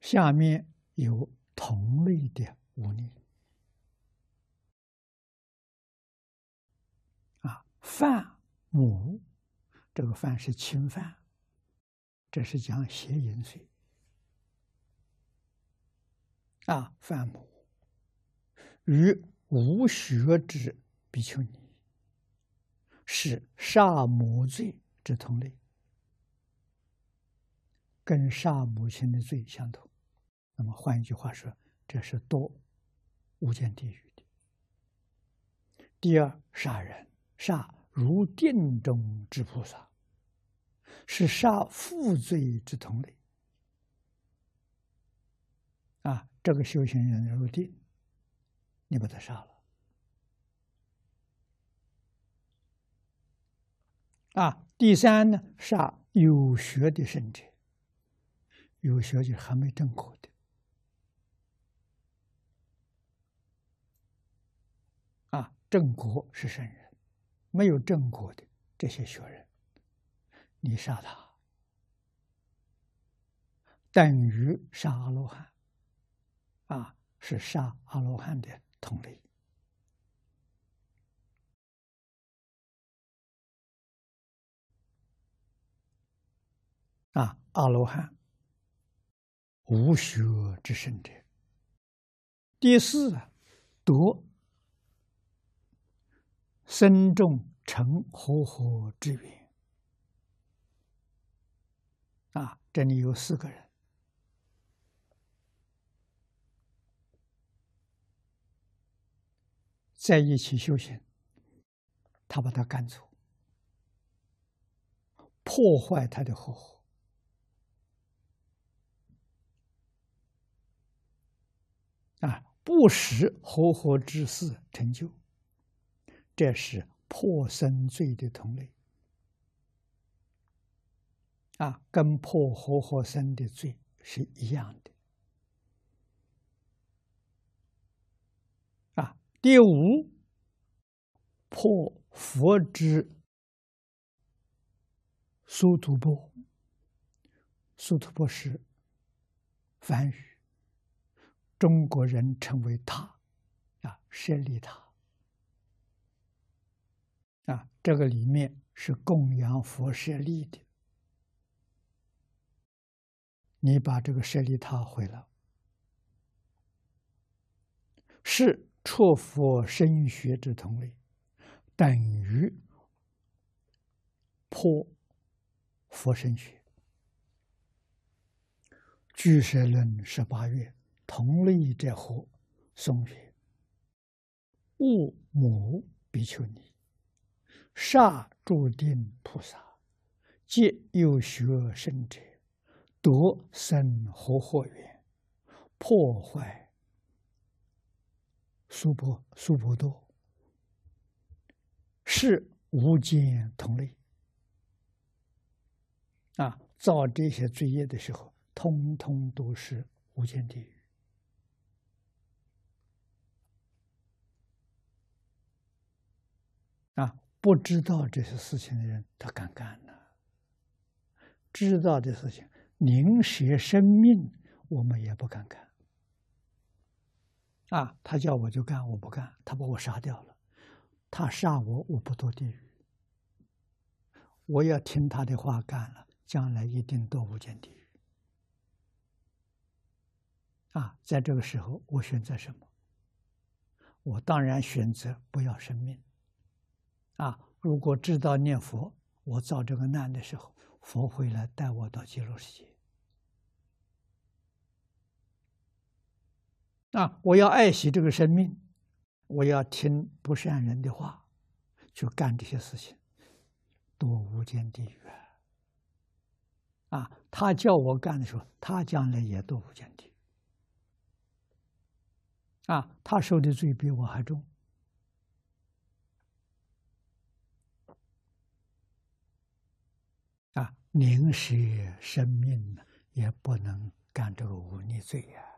下面有同类的污泥啊，犯母，这个犯是侵犯，这是讲邪淫罪啊，犯母与无学之比丘尼是杀母罪之同类，跟杀母亲的罪相同。那么换一句话说，这是多无间地狱的。第二，杀人杀如定中之菩萨，是杀负罪之同类。啊，这个修行人入定，你把他杀了。啊，第三呢，杀有学的圣者，有学就还没证果的。正果是圣人，没有正果的这些学人，你杀他，等于杀阿罗汉，啊，是杀阿罗汉的同类。啊，阿罗汉无学之圣者。第四啊，身。众成和合之缘啊，这里有四个人在一起修行，他把他赶走，破坏他的合合啊，不使合合之事成就。这是破生罪的同类啊，跟破活活生的罪是一样的啊。第五，破佛之苏图波，苏图波是梵语，中国人称为塔啊，舍利塔。啊，这个里面是供养佛舍利的，你把这个舍利塔毁了，是出佛身学之同类，等于破佛身学。俱舍论十八月，同类者何？宋曰：物母比丘尼。杀诸定菩萨，皆有学圣者，夺生活火缘，破坏苏婆苏婆多，是无间同类。啊，造这些罪业的时候，通通都是无间地狱。啊。不知道这些事情的人，他敢干呢？知道的事情，宁舍生命，我们也不敢干。啊，他叫我就干，我不干，他把我杀掉了，他杀我，我不堕地狱。我要听他的话干了，将来一定堕无间地狱。啊，在这个时候，我选择什么？我当然选择不要生命。啊！如果知道念佛，我造这个难的时候，佛会来带我到极乐世界。啊！我要爱惜这个生命，我要听不善人的话，去干这些事情，多无间地狱啊！啊！他叫我干的时候，他将来也多无间地狱。啊！他受的罪比我还重。宁舍生命也不能干这个忤逆罪呀。